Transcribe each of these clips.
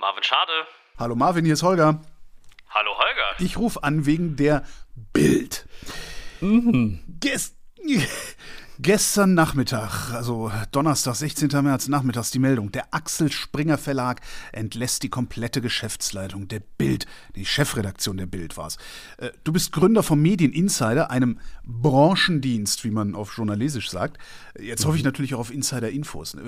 Marvin Schade. Hallo Marvin, hier ist Holger. Hallo Holger. Ich rufe an wegen der Bild. Mhm. Gest Gestern Nachmittag, also Donnerstag, 16. März nachmittags, die Meldung. Der Axel Springer Verlag entlässt die komplette Geschäftsleitung der Bild. Die Chefredaktion der Bild war's. Äh, du bist Gründer vom Medieninsider, einem Branchendienst, wie man auf Journalisisch sagt. Jetzt hoffe ich natürlich auch auf Insider-Infos.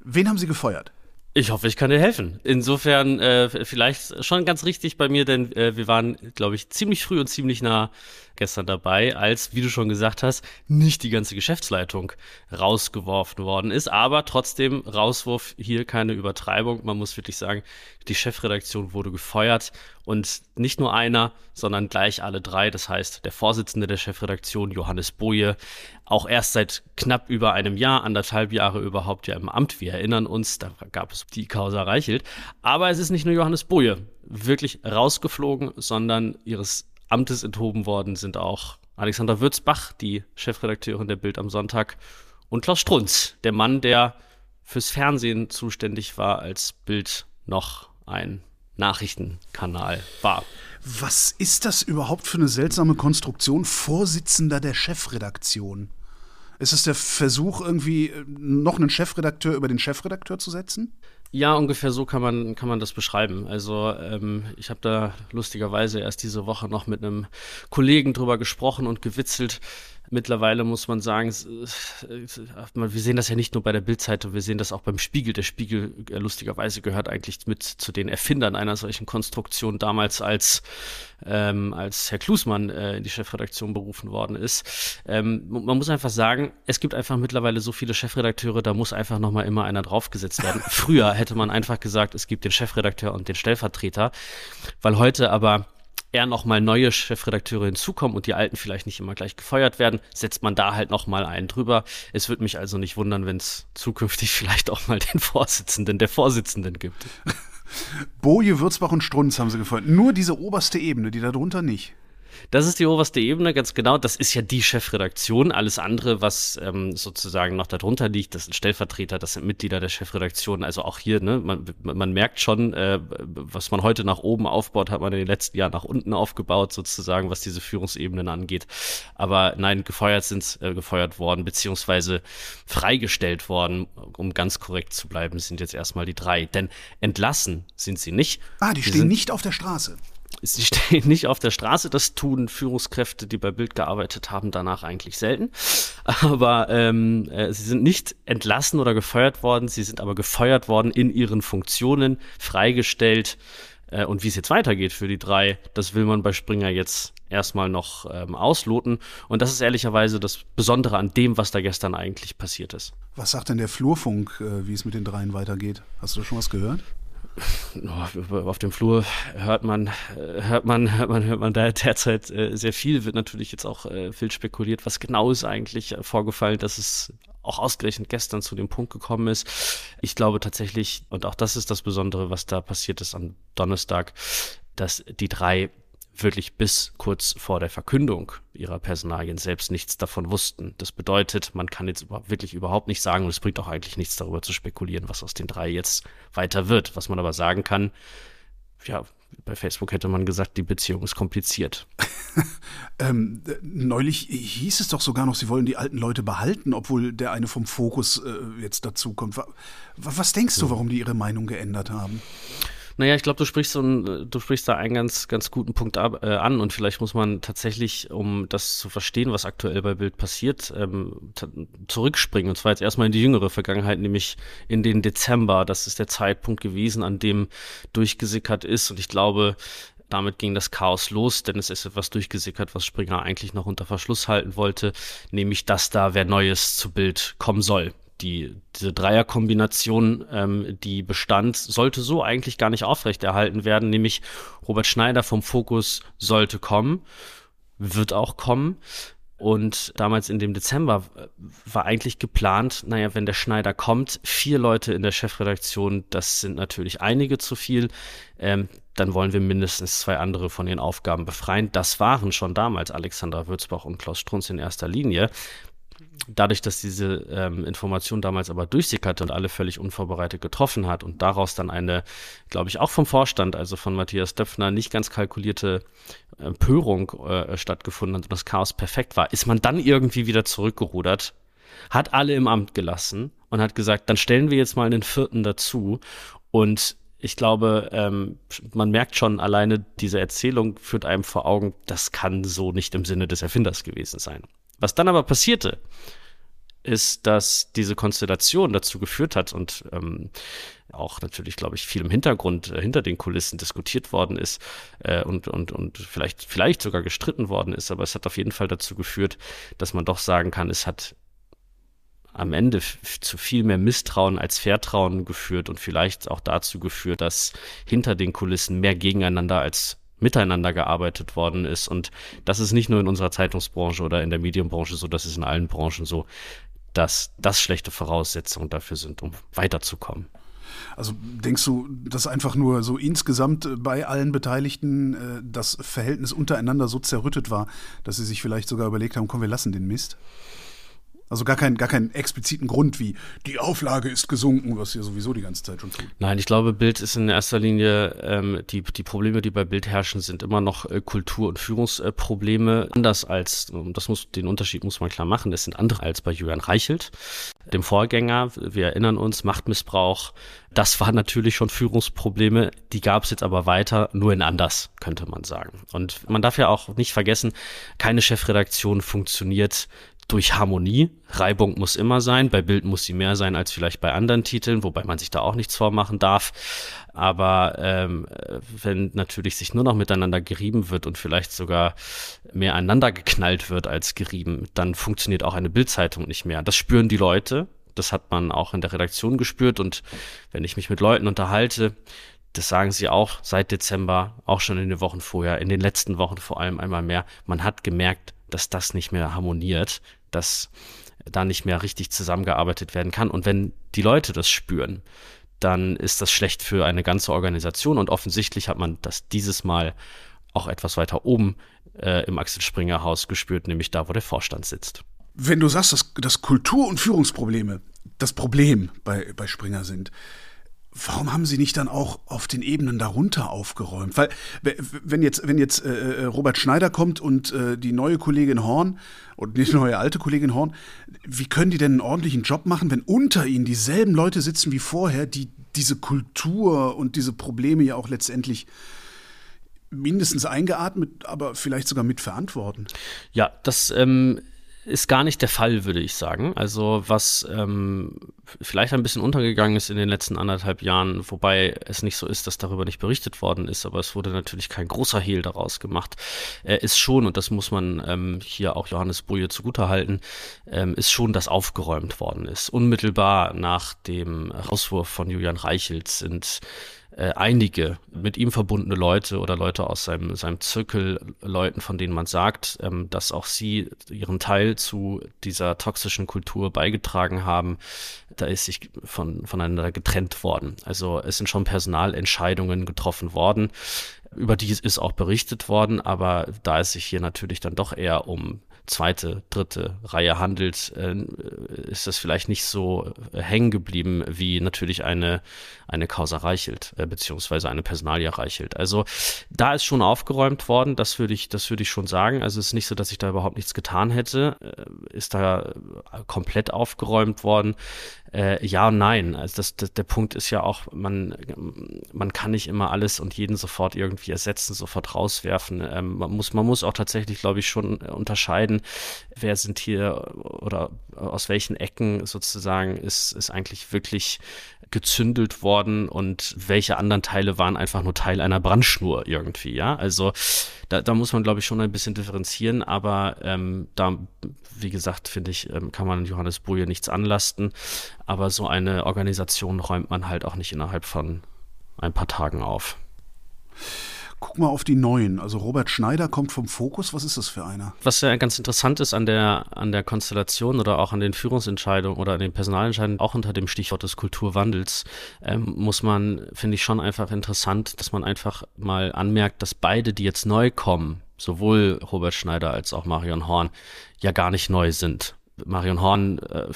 Wen haben sie gefeuert? Ich hoffe, ich kann dir helfen. Insofern äh, vielleicht schon ganz richtig bei mir, denn äh, wir waren, glaube ich, ziemlich früh und ziemlich nah gestern dabei, als, wie du schon gesagt hast, nicht die ganze Geschäftsleitung rausgeworfen worden ist. Aber trotzdem, Rauswurf hier keine Übertreibung. Man muss wirklich sagen, die Chefredaktion wurde gefeuert und nicht nur einer, sondern gleich alle drei. Das heißt, der Vorsitzende der Chefredaktion, Johannes Boje, auch erst seit knapp über einem Jahr, anderthalb Jahre überhaupt ja im Amt. Wir erinnern uns, da gab es die Causa Reichelt. Aber es ist nicht nur Johannes Boje wirklich rausgeflogen, sondern ihres Amtes enthoben worden sind auch Alexander Würzbach, die Chefredakteurin der Bild am Sonntag, und Klaus Strunz, der Mann, der fürs Fernsehen zuständig war, als Bild noch ein Nachrichtenkanal war. Was ist das überhaupt für eine seltsame Konstruktion? Vorsitzender der Chefredaktion. Ist es der Versuch, irgendwie noch einen Chefredakteur über den Chefredakteur zu setzen? Ja, ungefähr so kann man, kann man das beschreiben. Also ähm, ich habe da lustigerweise erst diese Woche noch mit einem Kollegen drüber gesprochen und gewitzelt, Mittlerweile muss man sagen, wir sehen das ja nicht nur bei der Bildzeitung, wir sehen das auch beim Spiegel. Der Spiegel äh, lustigerweise gehört eigentlich mit zu den Erfindern einer solchen Konstruktion damals, als, ähm, als Herr Klusmann äh, in die Chefredaktion berufen worden ist. Ähm, man muss einfach sagen, es gibt einfach mittlerweile so viele Chefredakteure, da muss einfach nochmal immer einer draufgesetzt werden. Früher hätte man einfach gesagt, es gibt den Chefredakteur und den Stellvertreter, weil heute aber eher nochmal neue Chefredakteure hinzukommen und die alten vielleicht nicht immer gleich gefeuert werden, setzt man da halt nochmal einen drüber. Es würde mich also nicht wundern, wenn es zukünftig vielleicht auch mal den Vorsitzenden der Vorsitzenden gibt. Boje, Würzbach und Strunz haben sie gefeuert. Nur diese oberste Ebene, die darunter nicht. Das ist die oberste Ebene, ganz genau. Das ist ja die Chefredaktion. Alles andere, was ähm, sozusagen noch darunter liegt, das sind Stellvertreter, das sind Mitglieder der Chefredaktion. Also auch hier, ne, man, man merkt schon, äh, was man heute nach oben aufbaut, hat man in den letzten Jahren nach unten aufgebaut, sozusagen, was diese Führungsebenen angeht. Aber nein, gefeuert sind äh, gefeuert worden, beziehungsweise freigestellt worden, um ganz korrekt zu bleiben, sind jetzt erstmal die drei. Denn entlassen sind sie nicht. Ah, die sie stehen nicht auf der Straße. Sie stehen nicht auf der Straße, das tun Führungskräfte, die bei Bild gearbeitet haben, danach eigentlich selten. Aber ähm, äh, sie sind nicht entlassen oder gefeuert worden, sie sind aber gefeuert worden in ihren Funktionen, freigestellt. Äh, und wie es jetzt weitergeht für die drei, das will man bei Springer jetzt erstmal noch ähm, ausloten. Und das ist ehrlicherweise das Besondere an dem, was da gestern eigentlich passiert ist. Was sagt denn der Flurfunk, äh, wie es mit den dreien weitergeht? Hast du schon was gehört? Auf dem Flur hört man, hört man, hört man, hört man da derzeit äh, sehr viel. Wird natürlich jetzt auch äh, viel spekuliert, was genau ist eigentlich äh, vorgefallen, dass es auch ausgerechnet gestern zu dem Punkt gekommen ist. Ich glaube tatsächlich, und auch das ist das Besondere, was da passiert ist am Donnerstag, dass die drei wirklich bis kurz vor der Verkündung ihrer Personalien selbst nichts davon wussten. Das bedeutet, man kann jetzt wirklich überhaupt nicht sagen, und es bringt auch eigentlich nichts darüber zu spekulieren, was aus den drei jetzt weiter wird. Was man aber sagen kann, ja, bei Facebook hätte man gesagt, die Beziehung ist kompliziert. ähm, neulich hieß es doch sogar noch, sie wollen die alten Leute behalten, obwohl der eine vom Fokus äh, jetzt dazu kommt. Was denkst du, warum die ihre Meinung geändert haben? Naja, ich glaube, du sprichst so ein, du sprichst da einen ganz, ganz guten Punkt ab, äh, an und vielleicht muss man tatsächlich, um das zu verstehen, was aktuell bei Bild passiert, ähm, zurückspringen. Und zwar jetzt erstmal in die jüngere Vergangenheit, nämlich in den Dezember. Das ist der Zeitpunkt gewesen, an dem durchgesickert ist. Und ich glaube, damit ging das Chaos los, denn es ist etwas durchgesickert, was Springer eigentlich noch unter Verschluss halten wollte, nämlich dass da wer Neues zu Bild kommen soll die, diese Dreierkombination, ähm, die bestand, sollte so eigentlich gar nicht aufrechterhalten werden, nämlich Robert Schneider vom Fokus sollte kommen, wird auch kommen. Und damals in dem Dezember war eigentlich geplant, naja, wenn der Schneider kommt, vier Leute in der Chefredaktion, das sind natürlich einige zu viel. Ähm, dann wollen wir mindestens zwei andere von den Aufgaben befreien. Das waren schon damals Alexandra Würzbach und Klaus Strunz in erster Linie Dadurch, dass diese ähm, Information damals aber durchsickerte und alle völlig unvorbereitet getroffen hat und daraus dann eine, glaube ich, auch vom Vorstand, also von Matthias Döpfner, nicht ganz kalkulierte Empörung äh, stattgefunden hat und das Chaos perfekt war, ist man dann irgendwie wieder zurückgerudert, hat alle im Amt gelassen und hat gesagt, dann stellen wir jetzt mal einen vierten dazu und ich glaube, ähm, man merkt schon alleine, diese Erzählung führt einem vor Augen, das kann so nicht im Sinne des Erfinders gewesen sein. Was dann aber passierte, ist, dass diese Konstellation dazu geführt hat und ähm, auch natürlich, glaube ich, viel im Hintergrund, äh, hinter den Kulissen diskutiert worden ist äh, und, und, und vielleicht, vielleicht sogar gestritten worden ist, aber es hat auf jeden Fall dazu geführt, dass man doch sagen kann, es hat am Ende zu viel mehr Misstrauen als Vertrauen geführt und vielleicht auch dazu geführt, dass hinter den Kulissen mehr gegeneinander als miteinander gearbeitet worden ist. Und das ist nicht nur in unserer Zeitungsbranche oder in der Medienbranche so, das ist in allen Branchen so, dass das schlechte Voraussetzungen dafür sind, um weiterzukommen. Also denkst du, dass einfach nur so insgesamt bei allen Beteiligten äh, das Verhältnis untereinander so zerrüttet war, dass sie sich vielleicht sogar überlegt haben, komm, wir lassen den Mist? Also gar, kein, gar keinen expliziten Grund wie die Auflage ist gesunken, was ihr sowieso die ganze Zeit schon tut. Nein, ich glaube, Bild ist in erster Linie, ähm, die, die Probleme, die bei Bild herrschen, sind immer noch äh, Kultur- und Führungsprobleme. Anders als, das muss, den Unterschied muss man klar machen, das sind andere als bei Julian Reichelt, dem Vorgänger. Wir erinnern uns, Machtmissbrauch, das waren natürlich schon Führungsprobleme, die gab es jetzt aber weiter, nur in anders, könnte man sagen. Und man darf ja auch nicht vergessen, keine Chefredaktion funktioniert durch Harmonie. Reibung muss immer sein. Bei Bild muss sie mehr sein als vielleicht bei anderen Titeln, wobei man sich da auch nichts vormachen darf. Aber ähm, wenn natürlich sich nur noch miteinander gerieben wird und vielleicht sogar mehr einander geknallt wird als gerieben, dann funktioniert auch eine Bildzeitung nicht mehr. Das spüren die Leute. Das hat man auch in der Redaktion gespürt. Und wenn ich mich mit Leuten unterhalte, das sagen sie auch seit Dezember, auch schon in den Wochen vorher, in den letzten Wochen vor allem einmal mehr. Man hat gemerkt, dass das nicht mehr harmoniert, dass da nicht mehr richtig zusammengearbeitet werden kann. Und wenn die Leute das spüren, dann ist das schlecht für eine ganze Organisation. Und offensichtlich hat man das dieses Mal auch etwas weiter oben äh, im Axel Springer Haus gespürt, nämlich da, wo der Vorstand sitzt. Wenn du sagst, dass, dass Kultur- und Führungsprobleme das Problem bei, bei Springer sind, Warum haben Sie nicht dann auch auf den Ebenen darunter aufgeräumt? Weil wenn jetzt, wenn jetzt äh, äh, Robert Schneider kommt und äh, die neue Kollegin Horn und die neue alte Kollegin Horn, wie können die denn einen ordentlichen Job machen, wenn unter ihnen dieselben Leute sitzen wie vorher, die diese Kultur und diese Probleme ja auch letztendlich mindestens eingeatmet, aber vielleicht sogar mitverantworten? Ja, das ähm, ist gar nicht der Fall, würde ich sagen. Also was ähm, vielleicht ein bisschen untergegangen ist in den letzten anderthalb Jahren, wobei es nicht so ist, dass darüber nicht berichtet worden ist, aber es wurde natürlich kein großer Hehl daraus gemacht, äh, ist schon, und das muss man ähm, hier auch Johannes Bruje zugutehalten, ähm, ist schon, dass aufgeräumt worden ist. Unmittelbar nach dem Rauswurf von Julian Reichelt sind äh, einige mit ihm verbundene Leute oder Leute aus seinem, seinem Zirkel, Leuten, von denen man sagt, ähm, dass auch sie ihren Teil zu dieser toxischen Kultur beigetragen haben, da ist sich von, voneinander getrennt worden. Also es sind schon Personalentscheidungen getroffen worden. Über die ist auch berichtet worden, aber da es sich hier natürlich dann doch eher um zweite, dritte Reihe handelt, äh, ist das vielleicht nicht so äh, hängen geblieben wie natürlich eine, eine Causa Reichelt, äh, beziehungsweise eine Personalia Reichelt. Also da ist schon aufgeräumt worden, das würde ich, das würde ich schon sagen. Also es ist nicht so, dass ich da überhaupt nichts getan hätte. Äh, ist da komplett aufgeräumt worden. Äh, ja und nein. Also das, das, der Punkt ist ja auch, man, man kann nicht immer alles und jeden sofort irgendwie ersetzen, sofort rauswerfen. Ähm, man, muss, man muss auch tatsächlich, glaube ich, schon unterscheiden, wer sind hier oder aus welchen Ecken sozusagen ist, ist eigentlich wirklich gezündelt worden und welche anderen Teile waren einfach nur Teil einer Brandschnur irgendwie, ja. Also da, da muss man, glaube ich, schon ein bisschen differenzieren, aber ähm, da, wie gesagt, finde ich, ähm, kann man Johannes Boje nichts anlasten. Aber so eine Organisation räumt man halt auch nicht innerhalb von ein paar Tagen auf. Guck mal auf die neuen. Also Robert Schneider kommt vom Fokus. Was ist das für einer? Was ja ganz interessant ist an der, an der Konstellation oder auch an den Führungsentscheidungen oder an den Personalentscheidungen, auch unter dem Stichwort des Kulturwandels, ähm, muss man, finde ich schon einfach interessant, dass man einfach mal anmerkt, dass beide, die jetzt neu kommen, sowohl Robert Schneider als auch Marion Horn, ja gar nicht neu sind Marion Horn, äh,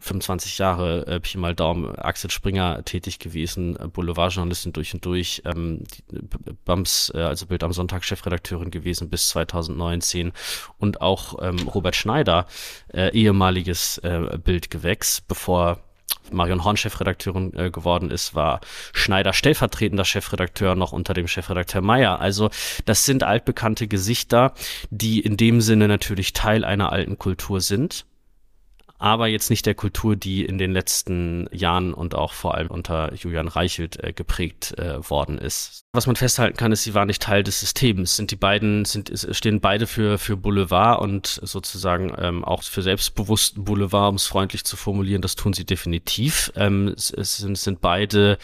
25 Jahre, äh, Pi mal Daumen, Axel Springer tätig gewesen, äh, Boulevardjournalistin durch und durch, ähm, die, Bams, äh, also Bild am Sonntag Chefredakteurin gewesen bis 2019 und auch ähm, Robert Schneider, äh, ehemaliges äh, Bildgewächs, bevor Marion Horn Chefredakteurin äh, geworden ist, war Schneider stellvertretender Chefredakteur noch unter dem Chefredakteur Meyer. Also das sind altbekannte Gesichter, die in dem Sinne natürlich Teil einer alten Kultur sind aber jetzt nicht der Kultur, die in den letzten Jahren und auch vor allem unter Julian Reichelt äh, geprägt äh, worden ist. Was man festhalten kann, ist, sie war nicht Teil des Systems. Sind die beiden, sind, stehen beide für, für Boulevard und sozusagen ähm, auch für selbstbewussten Boulevard, um es freundlich zu formulieren, das tun sie definitiv. Ähm, es, es sind, sind beide,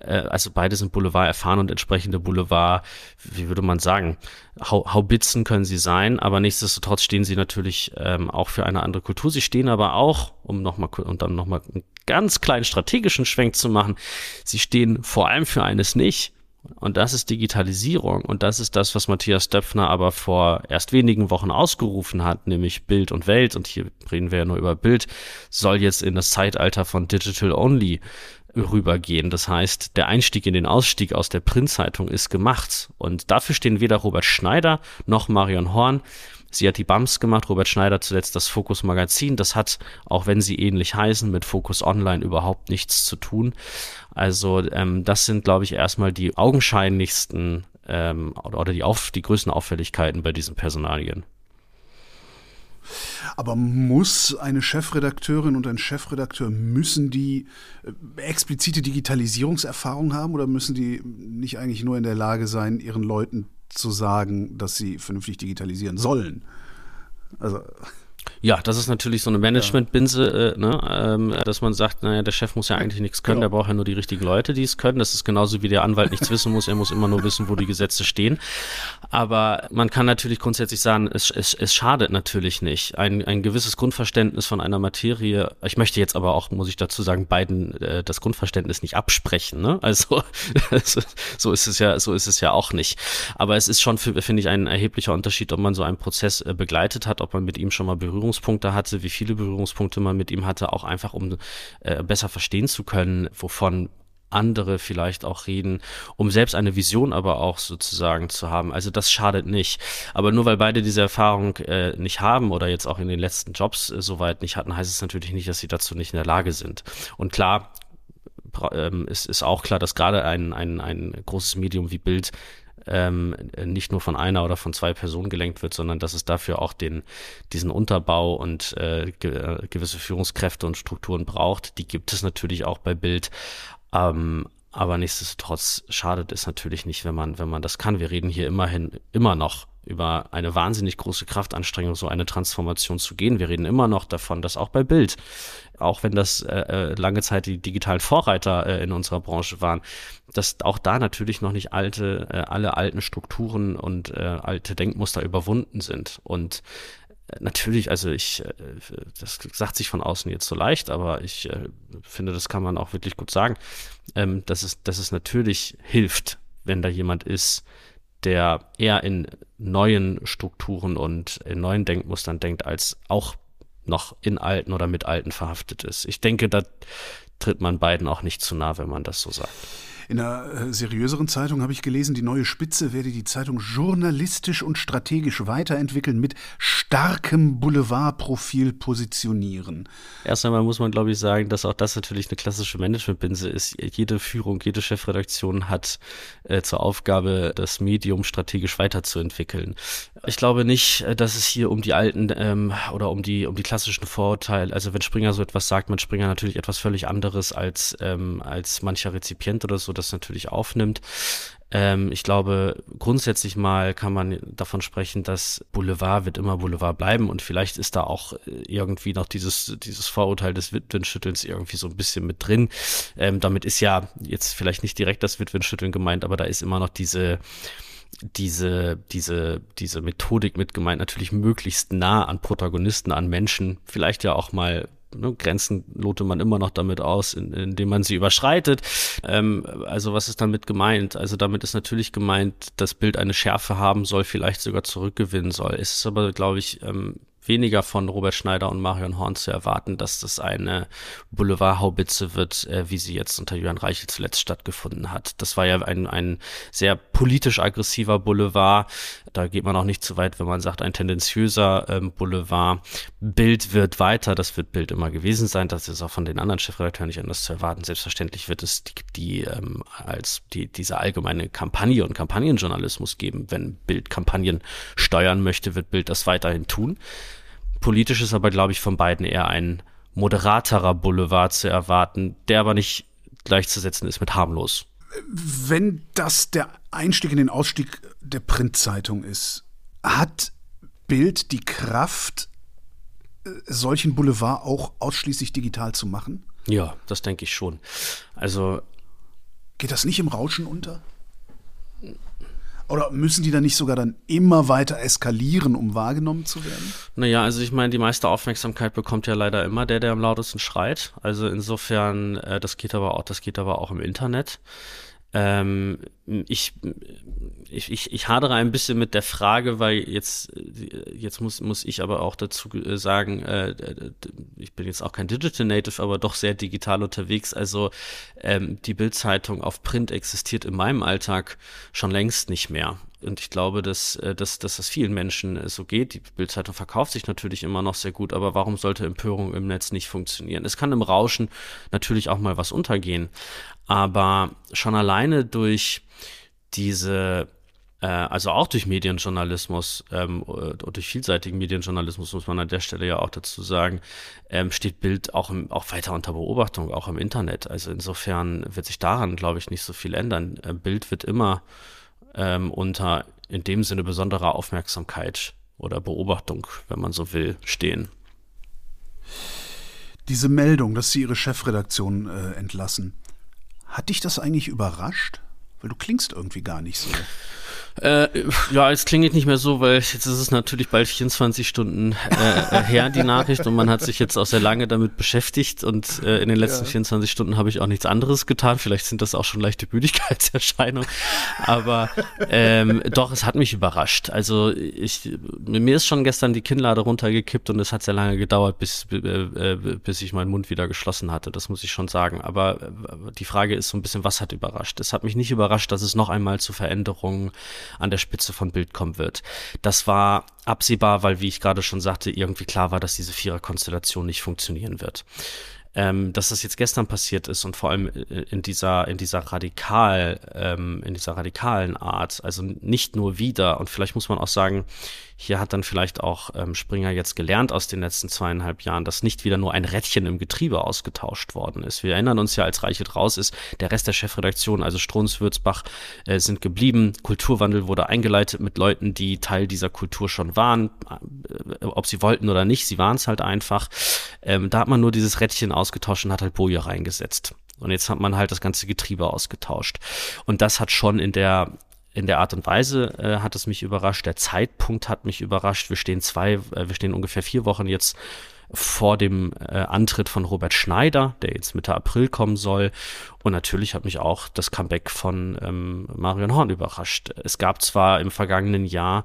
äh, also beide sind Boulevard erfahren und entsprechende Boulevard, wie würde man sagen, Haubitzen können sie sein, aber nichtsdestotrotz stehen sie natürlich ähm, auch für eine andere Kultur. Sie stehen aber auch, um nochmal und dann nochmal einen ganz kleinen strategischen Schwenk zu machen, sie stehen vor allem für eines nicht. Und das ist Digitalisierung. Und das ist das, was Matthias Döpfner aber vor erst wenigen Wochen ausgerufen hat, nämlich Bild und Welt. Und hier reden wir ja nur über Bild, soll jetzt in das Zeitalter von Digital Only rübergehen. Das heißt, der Einstieg in den Ausstieg aus der Printzeitung ist gemacht. Und dafür stehen weder Robert Schneider noch Marion Horn. Sie hat die BAMS gemacht, Robert Schneider zuletzt das Fokus Magazin. Das hat, auch wenn sie ähnlich heißen, mit Fokus Online überhaupt nichts zu tun. Also ähm, das sind, glaube ich, erstmal die augenscheinlichsten ähm, oder die, auf, die größten Auffälligkeiten bei diesen Personalien. Aber muss eine Chefredakteurin und ein Chefredakteur, müssen die äh, explizite Digitalisierungserfahrung haben oder müssen die nicht eigentlich nur in der Lage sein, ihren Leuten zu sagen, dass sie vernünftig digitalisieren sollen? Also ja, das ist natürlich so eine Management-Binse, äh, ne? ähm, dass man sagt, naja, der Chef muss ja eigentlich nichts können, genau. der braucht ja nur die richtigen Leute, die es können. Das ist genauso wie der Anwalt nichts wissen muss, er muss immer nur wissen, wo die Gesetze stehen. Aber man kann natürlich grundsätzlich sagen, es, es, es schadet natürlich nicht. Ein, ein gewisses Grundverständnis von einer Materie, ich möchte jetzt aber auch, muss ich dazu sagen, beiden äh, das Grundverständnis nicht absprechen. Ne? Also so ist es ja, so ist es ja auch nicht. Aber es ist schon, finde ich, ein erheblicher Unterschied, ob man so einen Prozess äh, begleitet hat, ob man mit ihm schon mal Berührung Berührungspunkte hatte, wie viele Berührungspunkte man mit ihm hatte, auch einfach um äh, besser verstehen zu können, wovon andere vielleicht auch reden, um selbst eine Vision aber auch sozusagen zu haben. Also das schadet nicht. Aber nur weil beide diese Erfahrung äh, nicht haben oder jetzt auch in den letzten Jobs äh, soweit nicht hatten, heißt es natürlich nicht, dass sie dazu nicht in der Lage sind. Und klar, ähm, ist, ist auch klar, dass gerade ein, ein, ein großes Medium wie Bild ähm, nicht nur von einer oder von zwei Personen gelenkt wird, sondern dass es dafür auch den, diesen Unterbau und äh, ge äh, gewisse Führungskräfte und Strukturen braucht. Die gibt es natürlich auch bei Bild. Ähm, aber nichtsdestotrotz schadet es natürlich nicht, wenn man, wenn man das kann. Wir reden hier immerhin immer noch über eine wahnsinnig große Kraftanstrengung, so eine Transformation zu gehen. Wir reden immer noch davon, dass auch bei Bild, auch wenn das äh, äh, lange Zeit die digitalen Vorreiter äh, in unserer Branche waren, dass auch da natürlich noch nicht alte, äh, alle alten Strukturen und äh, alte Denkmuster überwunden sind. Und äh, natürlich, also ich, äh, das sagt sich von außen jetzt so leicht, aber ich finde, das kann man auch wirklich gut sagen, ähm, dass, es, dass es natürlich hilft, wenn da jemand ist, der eher in neuen Strukturen und in neuen Denkmustern denkt, als auch noch in alten oder mit alten verhaftet ist. Ich denke, da tritt man beiden auch nicht zu nah, wenn man das so sagt. In einer äh, seriöseren Zeitung habe ich gelesen, die neue Spitze werde die Zeitung journalistisch und strategisch weiterentwickeln, mit starkem Boulevardprofil positionieren. Erst einmal muss man, glaube ich, sagen, dass auch das natürlich eine klassische Managementbinse ist. Jede Führung, jede Chefredaktion hat äh, zur Aufgabe, das Medium strategisch weiterzuentwickeln. Ich glaube nicht, äh, dass es hier um die alten ähm, oder um die um die klassischen Vorurteile, also wenn Springer so etwas sagt, man Springer natürlich etwas völlig anderes als ähm, als mancher Rezipient oder so das natürlich aufnimmt. Ähm, ich glaube, grundsätzlich mal kann man davon sprechen, dass Boulevard wird immer Boulevard bleiben und vielleicht ist da auch äh, irgendwie noch dieses, dieses Vorurteil des Witwenschüttelns irgendwie so ein bisschen mit drin. Ähm, damit ist ja jetzt vielleicht nicht direkt das Witwenschütteln gemeint, aber da ist immer noch diese, diese, diese, diese Methodik mit gemeint, natürlich möglichst nah an Protagonisten, an Menschen, vielleicht ja auch mal ne, Grenzen lote man immer noch damit aus, in, indem man sie überschreitet. Ähm, also was ist damit gemeint? Also damit ist natürlich gemeint, das Bild eine Schärfe haben soll, vielleicht sogar zurückgewinnen soll. Es ist aber, glaube ich, ähm, weniger von Robert Schneider und Marion Horn zu erwarten, dass das eine Boulevardhaubitze wird, äh, wie sie jetzt unter Jörn Reichel zuletzt stattgefunden hat. Das war ja ein, ein sehr politisch aggressiver Boulevard. Da geht man auch nicht zu weit, wenn man sagt, ein tendenziöser ähm, Boulevard. Bild wird weiter, das wird Bild immer gewesen sein. Das ist auch von den anderen Chefredakteuren nicht anders zu erwarten. Selbstverständlich wird es die, die ähm, als die, diese allgemeine Kampagne und Kampagnenjournalismus geben. Wenn Bild Kampagnen steuern möchte, wird Bild das weiterhin tun. Politisch ist aber, glaube ich, von beiden eher ein moderaterer Boulevard zu erwarten, der aber nicht gleichzusetzen ist mit harmlos. Wenn das der Einstieg in den Ausstieg der Printzeitung ist, hat Bild die Kraft, äh, solchen Boulevard auch ausschließlich digital zu machen? Ja, das denke ich schon. Also. Geht das nicht im Rauschen unter? Oder müssen die dann nicht sogar dann immer weiter eskalieren, um wahrgenommen zu werden? Naja, also ich meine, die meiste Aufmerksamkeit bekommt ja leider immer der, der am lautesten schreit. Also insofern, äh, das geht aber auch, das geht aber auch im Internet. Ähm, ich, ich, ich, ich hadere ein bisschen mit der Frage, weil jetzt, jetzt muss, muss ich aber auch dazu sagen, äh, ich bin jetzt auch kein Digital Native, aber doch sehr digital unterwegs. Also ähm, die Bildzeitung auf Print existiert in meinem Alltag schon längst nicht mehr. Und ich glaube, dass, äh, dass, dass das vielen Menschen äh, so geht. Die Bildzeitung verkauft sich natürlich immer noch sehr gut, aber warum sollte Empörung im Netz nicht funktionieren? Es kann im Rauschen natürlich auch mal was untergehen. Aber schon alleine durch diese äh, also auch durch Medienjournalismus ähm, oder durch vielseitigen Medienjournalismus muss man an der Stelle ja auch dazu sagen, ähm, steht Bild auch, im, auch weiter unter Beobachtung, auch im Internet. Also insofern wird sich daran, glaube ich, nicht so viel ändern. Bild wird immer ähm, unter in dem Sinne besonderer Aufmerksamkeit oder Beobachtung, wenn man so will, stehen. Diese Meldung, dass Sie Ihre Chefredaktion äh, entlassen, hat dich das eigentlich überrascht? Weil du klingst irgendwie gar nicht so. Äh, ja, es klingelt nicht mehr so, weil jetzt ist es natürlich bald 24 Stunden äh, äh, her, die Nachricht, und man hat sich jetzt auch sehr lange damit beschäftigt und äh, in den letzten ja. 24 Stunden habe ich auch nichts anderes getan. Vielleicht sind das auch schon leichte Müdigkeitserscheinungen, aber ähm, doch, es hat mich überrascht. Also ich, mir ist schon gestern die Kinnlade runtergekippt und es hat sehr lange gedauert, bis, äh, äh, bis ich meinen Mund wieder geschlossen hatte, das muss ich schon sagen. Aber die Frage ist so ein bisschen, was hat überrascht? Es hat mich nicht überrascht, dass es noch einmal zu Veränderungen an der Spitze von Bild kommen wird. Das war absehbar, weil, wie ich gerade schon sagte, irgendwie klar war, dass diese Viererkonstellation nicht funktionieren wird. Ähm, dass das jetzt gestern passiert ist und vor allem äh, in dieser in dieser radikal ähm, in dieser radikalen Art also nicht nur wieder und vielleicht muss man auch sagen hier hat dann vielleicht auch ähm, Springer jetzt gelernt aus den letzten zweieinhalb Jahren, dass nicht wieder nur ein Rädchen im Getriebe ausgetauscht worden ist. Wir erinnern uns ja, als Reichelt raus ist, der Rest der Chefredaktion, also Strunz, Würzbach, äh, sind geblieben. Kulturwandel wurde eingeleitet mit Leuten, die Teil dieser Kultur schon waren, äh, ob sie wollten oder nicht, sie waren es halt einfach. Ähm, da hat man nur dieses Rädchen ausgetauscht und hat halt Boje reingesetzt. Und jetzt hat man halt das ganze Getriebe ausgetauscht. Und das hat schon in der in der Art und Weise äh, hat es mich überrascht. Der Zeitpunkt hat mich überrascht. Wir stehen zwei, äh, wir stehen ungefähr vier Wochen jetzt vor dem äh, Antritt von Robert Schneider, der jetzt Mitte April kommen soll. Und natürlich hat mich auch das Comeback von ähm, Marion Horn überrascht. Es gab zwar im vergangenen Jahr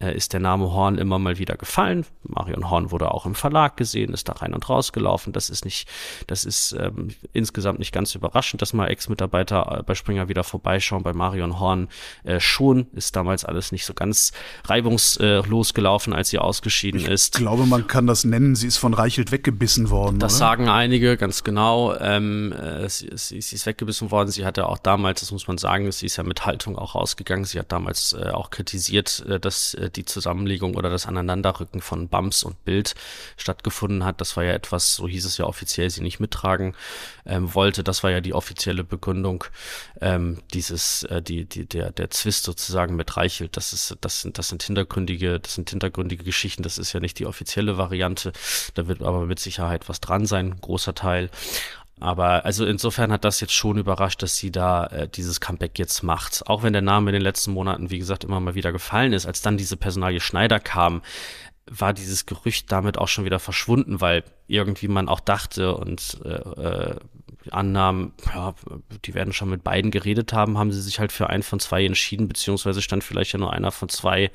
ist der Name Horn immer mal wieder gefallen. Marion Horn wurde auch im Verlag gesehen, ist da rein und raus gelaufen. Das ist nicht, das ist ähm, insgesamt nicht ganz überraschend, dass mal Ex-Mitarbeiter äh, bei Springer wieder vorbeischauen. Bei Marion Horn äh, schon ist damals alles nicht so ganz reibungslos gelaufen, als sie ausgeschieden ich ist. Ich glaube, man kann das nennen. Sie ist von Reichelt weggebissen worden. Das oder? sagen einige ganz genau. Ähm, äh, sie, sie, sie, ist weggebissen worden. Sie hatte auch damals, das muss man sagen, sie ist ja mit Haltung auch rausgegangen. Sie hat damals äh, auch kritisiert, äh, dass äh, die Zusammenlegung oder das Aneinanderrücken von Bums und Bild stattgefunden hat. Das war ja etwas, so hieß es ja offiziell, sie nicht mittragen ähm, wollte. Das war ja die offizielle Begründung ähm, dieses, äh, die, die, der, der Zwist sozusagen mit Reichelt. Das ist, das sind, das sind hintergründige, das sind hintergründige Geschichten. Das ist ja nicht die offizielle Variante. Da wird aber mit Sicherheit was dran sein, großer Teil. Aber also insofern hat das jetzt schon überrascht, dass sie da äh, dieses Comeback jetzt macht. Auch wenn der Name in den letzten Monaten, wie gesagt, immer mal wieder gefallen ist, als dann diese Personalie Schneider kam, war dieses Gerücht damit auch schon wieder verschwunden, weil irgendwie man auch dachte und äh, äh Annahmen, ja, die werden schon mit beiden geredet haben, haben sie sich halt für einen von zwei entschieden, beziehungsweise stand vielleicht ja nur einer von zwei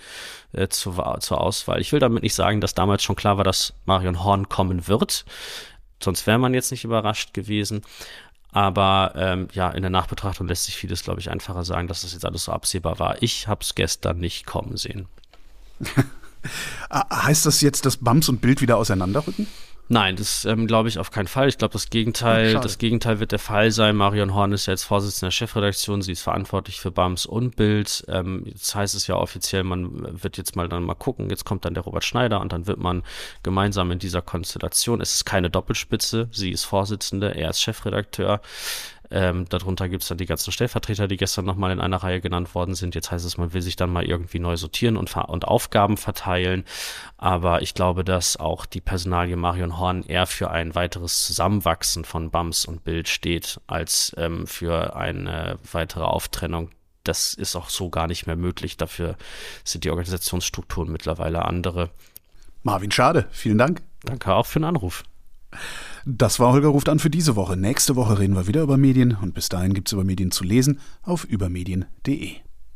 äh, zur, zur Auswahl. Ich will damit nicht sagen, dass damals schon klar war, dass Marion Horn kommen wird. Sonst wäre man jetzt nicht überrascht gewesen. Aber ähm, ja, in der Nachbetrachtung lässt sich vieles, glaube ich, einfacher sagen, dass das jetzt alles so absehbar war. Ich habe es gestern nicht kommen sehen. heißt das jetzt, dass Bams und Bild wieder auseinanderrücken? Nein, das ähm, glaube ich auf keinen Fall. Ich glaube, das Gegenteil, das Gegenteil wird der Fall sein. Marion Horn ist ja jetzt Vorsitzende der Chefredaktion. Sie ist verantwortlich für BAMS und Bild. Ähm, jetzt heißt es ja offiziell, man wird jetzt mal dann mal gucken. Jetzt kommt dann der Robert Schneider und dann wird man gemeinsam in dieser Konstellation. Es ist keine Doppelspitze. Sie ist Vorsitzende, er ist Chefredakteur. Ähm, darunter gibt es dann die ganzen Stellvertreter, die gestern nochmal in einer Reihe genannt worden sind. Jetzt heißt es, man will sich dann mal irgendwie neu sortieren und, und Aufgaben verteilen. Aber ich glaube, dass auch die Personalie Marion Horn eher für ein weiteres Zusammenwachsen von BAMS und Bild steht, als ähm, für eine weitere Auftrennung das ist auch so gar nicht mehr möglich. Dafür sind die Organisationsstrukturen mittlerweile andere. Marvin Schade, vielen Dank. Danke auch für den Anruf. Das war Holger ruft an für diese Woche. Nächste Woche reden wir wieder über Medien und bis dahin gibt es über Medien zu lesen auf übermedien.de.